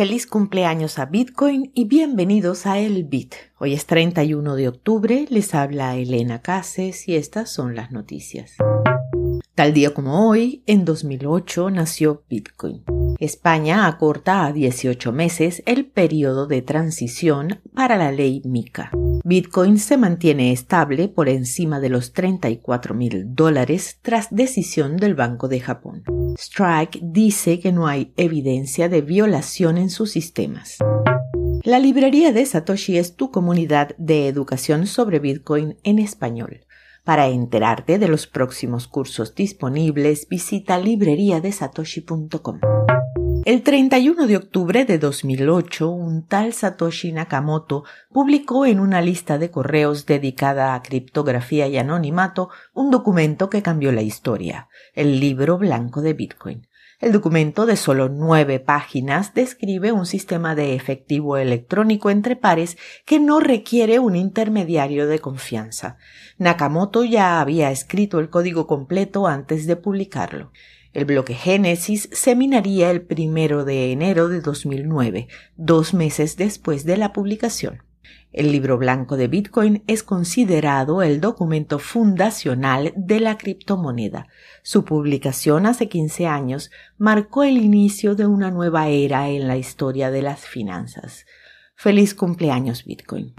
Feliz cumpleaños a Bitcoin y bienvenidos a El Bit. Hoy es 31 de octubre, les habla Elena Cases y estas son las noticias. Tal día como hoy, en 2008 nació Bitcoin. España acorta a 18 meses el periodo de transición para la ley MICA. Bitcoin se mantiene estable por encima de los 34 mil dólares tras decisión del Banco de Japón. Strike dice que no hay evidencia de violación en sus sistemas. La librería de Satoshi es tu comunidad de educación sobre Bitcoin en español. Para enterarte de los próximos cursos disponibles, visita libreriadesatoshi.com. El 31 de octubre de 2008, un tal Satoshi Nakamoto publicó en una lista de correos dedicada a criptografía y anonimato un documento que cambió la historia, el libro blanco de Bitcoin. El documento de solo nueve páginas describe un sistema de efectivo electrónico entre pares que no requiere un intermediario de confianza. Nakamoto ya había escrito el código completo antes de publicarlo. El bloque Génesis se minaría el primero de enero de 2009, dos meses después de la publicación. El libro blanco de Bitcoin es considerado el documento fundacional de la criptomoneda. Su publicación hace 15 años marcó el inicio de una nueva era en la historia de las finanzas. Feliz cumpleaños Bitcoin.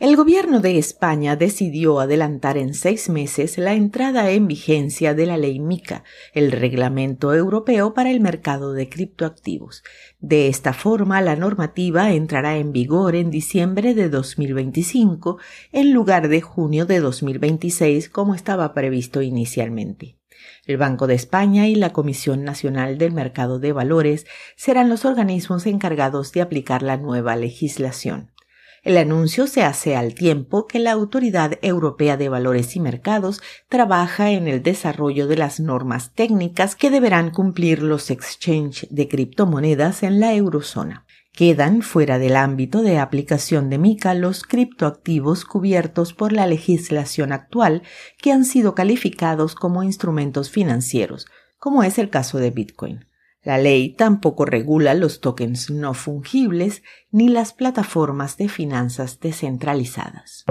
El gobierno de España decidió adelantar en seis meses la entrada en vigencia de la ley MICA, el reglamento europeo para el mercado de criptoactivos. De esta forma, la normativa entrará en vigor en diciembre de 2025 en lugar de junio de 2026 como estaba previsto inicialmente. El Banco de España y la Comisión Nacional del Mercado de Valores serán los organismos encargados de aplicar la nueva legislación. El anuncio se hace al tiempo que la Autoridad Europea de Valores y Mercados trabaja en el desarrollo de las normas técnicas que deberán cumplir los exchanges de criptomonedas en la eurozona. Quedan fuera del ámbito de aplicación de MICA los criptoactivos cubiertos por la legislación actual que han sido calificados como instrumentos financieros, como es el caso de Bitcoin. La ley tampoco regula los tokens no fungibles ni las plataformas de finanzas descentralizadas.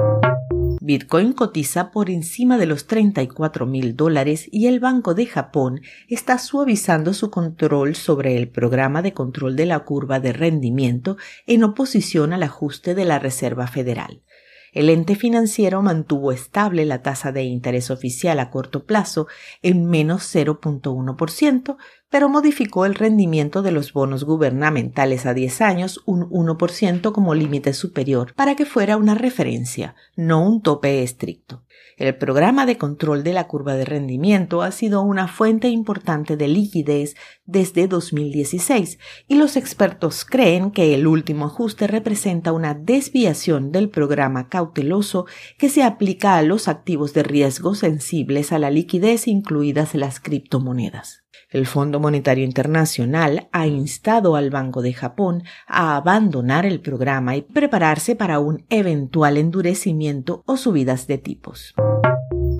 Bitcoin cotiza por encima de los 34 mil dólares y el Banco de Japón está suavizando su control sobre el programa de control de la curva de rendimiento en oposición al ajuste de la Reserva Federal. El ente financiero mantuvo estable la tasa de interés oficial a corto plazo en menos 0.1%, pero modificó el rendimiento de los bonos gubernamentales a 10 años un 1% como límite superior para que fuera una referencia, no un tope estricto. El programa de control de la curva de rendimiento ha sido una fuente importante de liquidez desde 2016 y los expertos creen que el último ajuste representa una desviación del programa cauteloso que se aplica a los activos de riesgo sensibles a la liquidez incluidas las criptomonedas. El Fondo Monetario Internacional ha instado al Banco de Japón a abandonar el programa y prepararse para un eventual endurecimiento o subidas de tipos.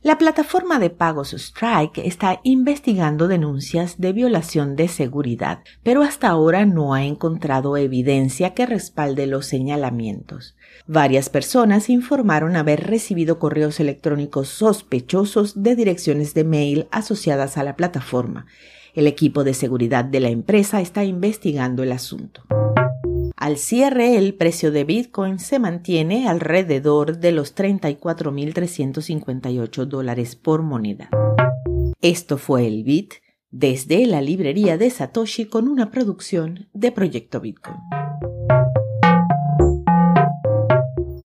La plataforma de pagos Strike está investigando denuncias de violación de seguridad, pero hasta ahora no ha encontrado evidencia que respalde los señalamientos. Varias personas informaron haber recibido correos electrónicos sospechosos de direcciones de mail asociadas a la plataforma. El equipo de seguridad de la empresa está investigando el asunto. Al cierre, el precio de Bitcoin se mantiene alrededor de los 34.358 dólares por moneda. Esto fue el Bit desde la librería de Satoshi con una producción de Proyecto Bitcoin.